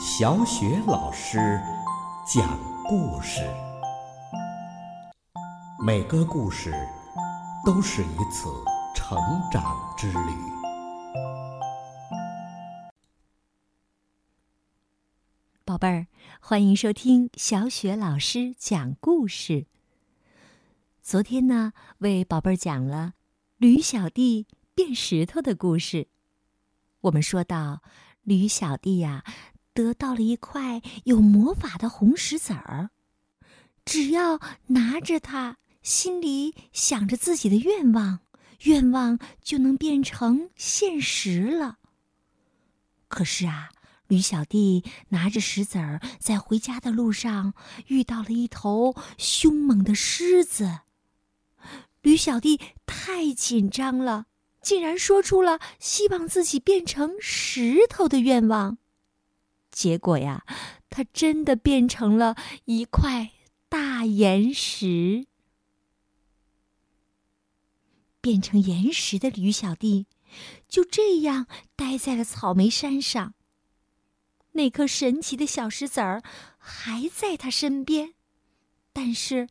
小雪老师讲故事，每个故事都是一次成长之旅。宝贝儿，欢迎收听小雪老师讲故事。昨天呢，为宝贝儿讲了驴小弟变石头的故事。我们说到，驴小弟呀。得到了一块有魔法的红石子儿，只要拿着它，心里想着自己的愿望，愿望就能变成现实了。可是啊，驴小弟拿着石子儿在回家的路上遇到了一头凶猛的狮子，驴小弟太紧张了，竟然说出了希望自己变成石头的愿望。结果呀，它真的变成了一块大岩石。变成岩石的驴小弟就这样待在了草莓山上。那颗神奇的小石子儿还在他身边，但是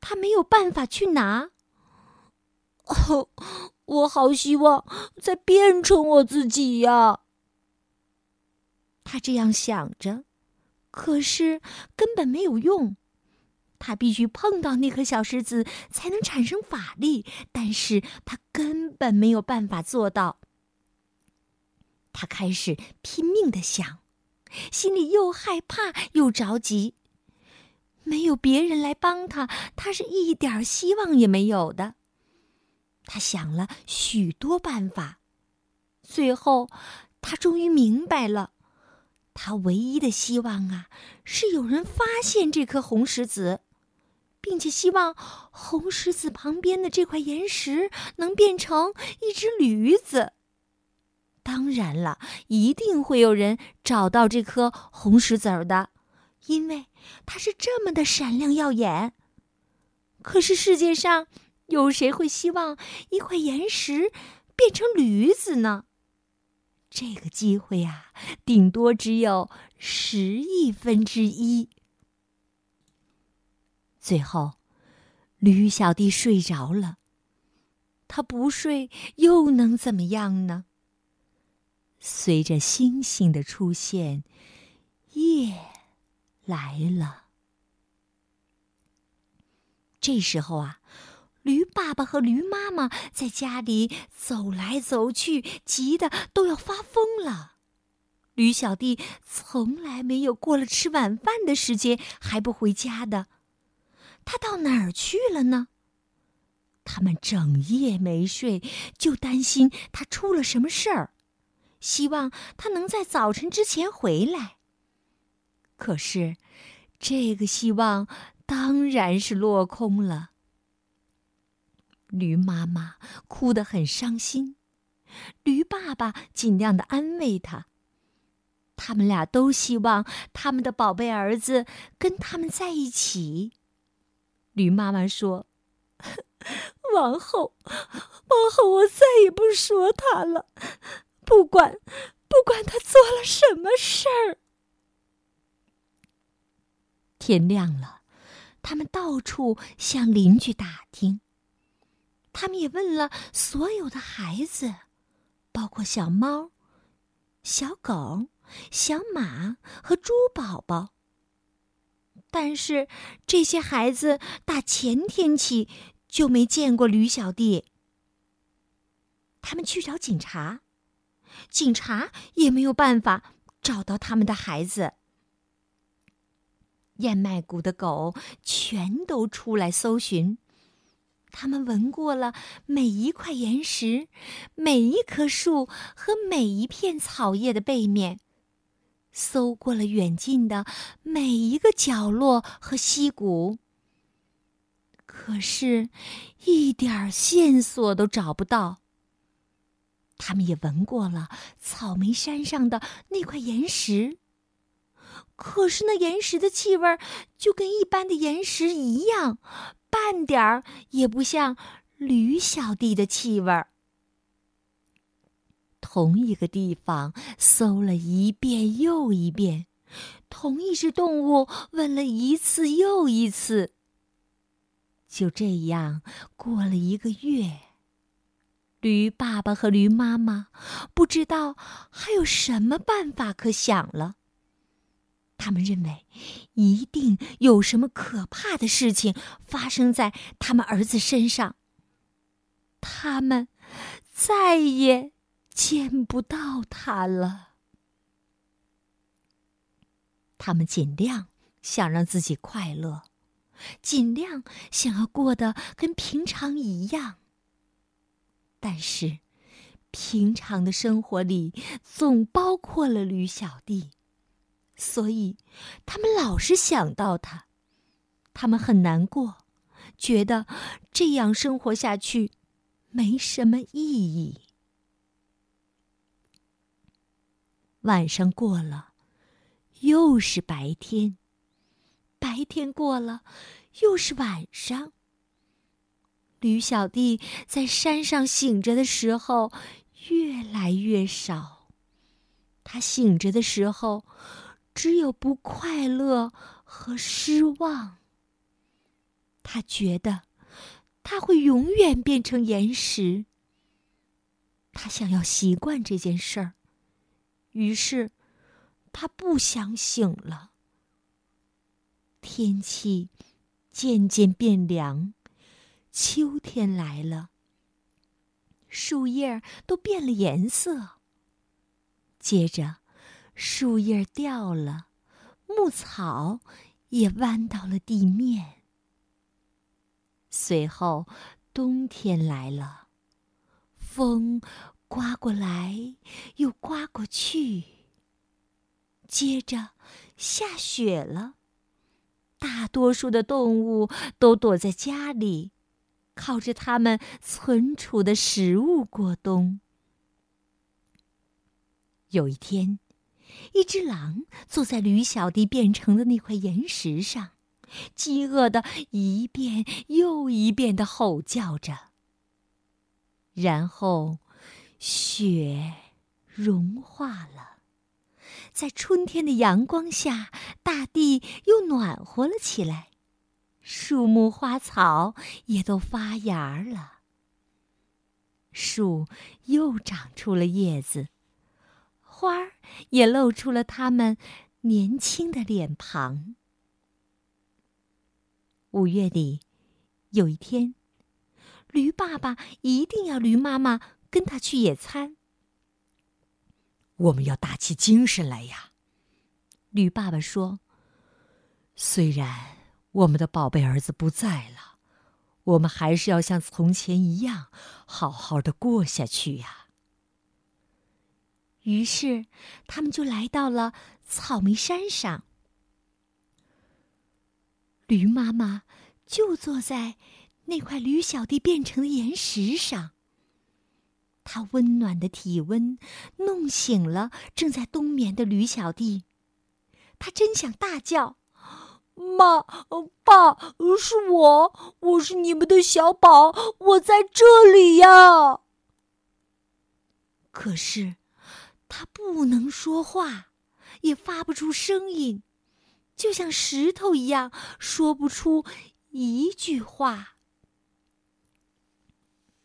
他没有办法去拿。哦，我好希望再变成我自己呀！他这样想着，可是根本没有用。他必须碰到那颗小石子才能产生法力，但是他根本没有办法做到。他开始拼命的想，心里又害怕又着急。没有别人来帮他，他是一点希望也没有的。他想了许多办法，最后他终于明白了。他唯一的希望啊，是有人发现这颗红石子，并且希望红石子旁边的这块岩石能变成一只驴子。当然了，一定会有人找到这颗红石子儿的，因为它是这么的闪亮耀眼。可是世界上有谁会希望一块岩石变成驴子呢？这个机会呀，顶多只有十亿分之一。最后，驴小弟睡着了。他不睡又能怎么样呢？随着星星的出现，夜来了。这时候啊。驴爸爸和驴妈妈在家里走来走去，急得都要发疯了。驴小弟从来没有过了吃晚饭的时间还不回家的，他到哪儿去了呢？他们整夜没睡，就担心他出了什么事儿，希望他能在早晨之前回来。可是，这个希望当然是落空了。驴妈妈哭得很伤心，驴爸爸尽量的安慰她。他们俩都希望他们的宝贝儿子跟他们在一起。驴妈妈说：“ 往后，往后我再也不说他了，不管，不管他做了什么事儿。”天亮了，他们到处向邻居打听。他们也问了所有的孩子，包括小猫、小狗、小马和猪宝宝。但是这些孩子打前天起就没见过驴小弟。他们去找警察，警察也没有办法找到他们的孩子。燕麦谷的狗全都出来搜寻。他们闻过了每一块岩石、每一棵树和每一片草叶的背面，搜过了远近的每一个角落和溪谷，可是，一点线索都找不到。他们也闻过了草莓山上的那块岩石，可是那岩石的气味就跟一般的岩石一样。半点儿也不像驴小弟的气味儿。同一个地方搜了一遍又一遍，同一只动物问了一次又一次。就这样过了一个月，驴爸爸和驴妈妈不知道还有什么办法可想了。他们认为，一定有什么可怕的事情发生在他们儿子身上。他们再也见不到他了。他们尽量想让自己快乐，尽量想要过得跟平常一样。但是，平常的生活里总包括了驴小弟。所以，他们老是想到他，他们很难过，觉得这样生活下去没什么意义。晚上过了，又是白天；白天过了，又是晚上。驴小弟在山上醒着的时候越来越少，他醒着的时候。只有不快乐和失望。他觉得他会永远变成岩石。他想要习惯这件事儿，于是他不想醒了。天气渐渐变凉，秋天来了，树叶都变了颜色。接着。树叶掉了，牧草也弯到了地面。随后，冬天来了，风刮过来又刮过去。接着，下雪了，大多数的动物都躲在家里，靠着它们存储的食物过冬。有一天。一只狼坐在驴小弟变成的那块岩石上，饥饿的一遍又一遍的吼叫着。然后，雪融化了，在春天的阳光下，大地又暖和了起来，树木花草也都发芽了，树又长出了叶子。花儿也露出了他们年轻的脸庞。五月里，有一天，驴爸爸一定要驴妈妈跟他去野餐。我们要打起精神来呀！驴爸爸说：“虽然我们的宝贝儿子不在了，我们还是要像从前一样，好好的过下去呀。”于是，他们就来到了草莓山上。驴妈妈就坐在那块驴小弟变成的岩石上。它温暖的体温弄醒了正在冬眠的驴小弟。他真想大叫：“妈，爸，是我，我是你们的小宝，我在这里呀！”可是。他不能说话，也发不出声音，就像石头一样，说不出一句话。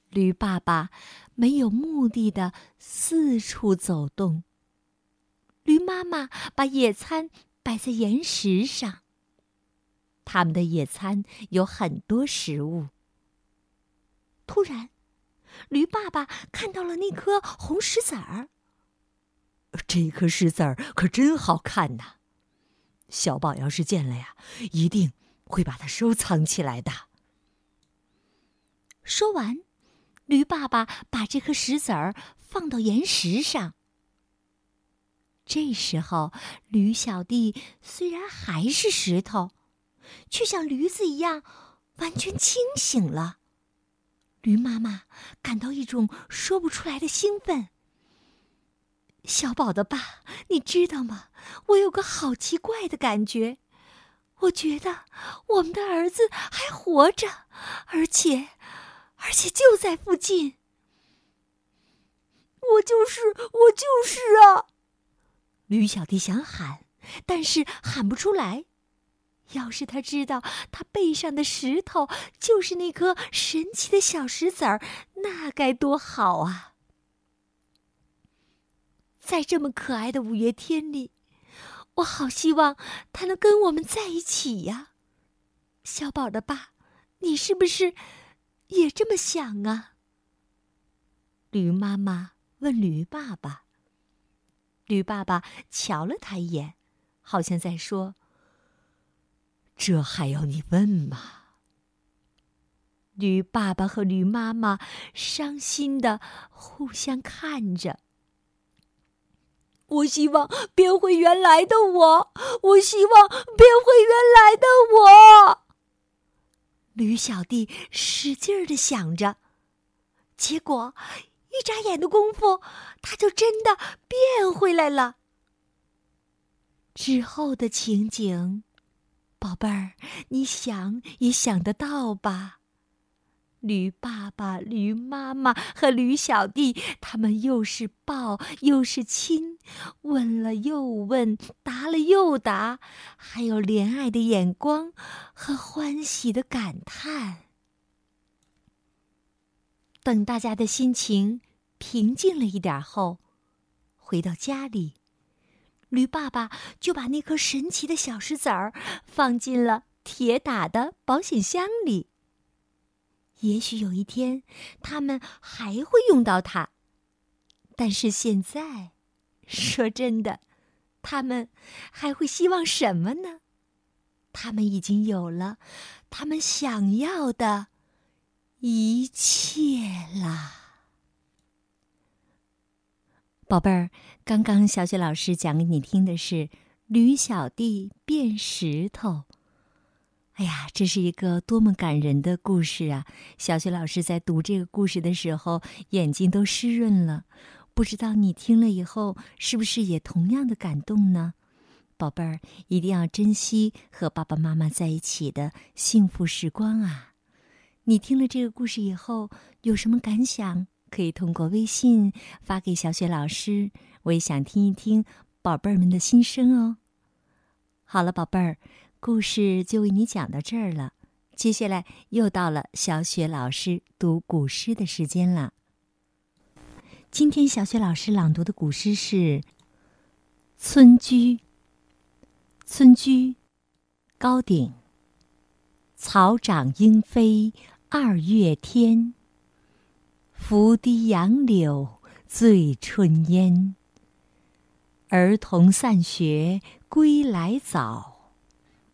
驴爸爸没有目的的四处走动。驴妈妈把野餐摆在岩石上。他们的野餐有很多食物。突然，驴爸爸看到了那颗红石子儿。这颗石子儿可真好看呐！小宝要是见了呀，一定会把它收藏起来的。说完，驴爸爸把这颗石子儿放到岩石上。这时候，驴小弟虽然还是石头，却像驴子一样完全清醒了。驴妈妈感到一种说不出来的兴奋。小宝的爸，你知道吗？我有个好奇怪的感觉，我觉得我们的儿子还活着，而且，而且就在附近。我就是，我就是啊！驴小弟想喊，但是喊不出来。要是他知道他背上的石头就是那颗神奇的小石子儿，那该多好啊！在这么可爱的五月天里，我好希望他能跟我们在一起呀。小宝的爸，你是不是也这么想啊？驴妈妈问驴爸爸。驴爸爸瞧了他一眼，好像在说。这还要你问吗？驴爸爸和驴妈妈伤心的互相看着。我希望变回原来的我，我希望变回原来的我。驴小弟使劲儿的想着，结果一眨眼的功夫，他就真的变回来了。之后的情景。宝贝儿，你想也想得到吧？驴爸爸、驴妈妈和驴小弟，他们又是抱又是亲，问了又问，答了又答，还有怜爱的眼光和欢喜的感叹。等大家的心情平静了一点后，回到家里。驴爸爸就把那颗神奇的小石子儿放进了铁打的保险箱里。也许有一天，他们还会用到它。但是现在，说真的，他们还会希望什么呢？他们已经有了他们想要的一切了。宝贝儿，刚刚小雪老师讲给你听的是《驴小弟变石头》。哎呀，这是一个多么感人的故事啊！小雪老师在读这个故事的时候，眼睛都湿润了。不知道你听了以后，是不是也同样的感动呢？宝贝儿，一定要珍惜和爸爸妈妈在一起的幸福时光啊！你听了这个故事以后，有什么感想？可以通过微信发给小雪老师，我也想听一听宝贝儿们的心声哦。好了，宝贝儿，故事就为你讲到这儿了。接下来又到了小雪老师读古诗的时间了。今天小雪老师朗读的古诗是《村居》。村居，高鼎。草长莺飞二月天。拂堤杨柳醉春烟。儿童散学归来早，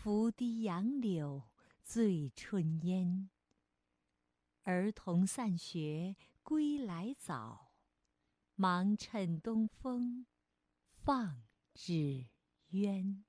拂堤杨柳醉春烟。儿童散学归来早，忙趁东风放纸鸢。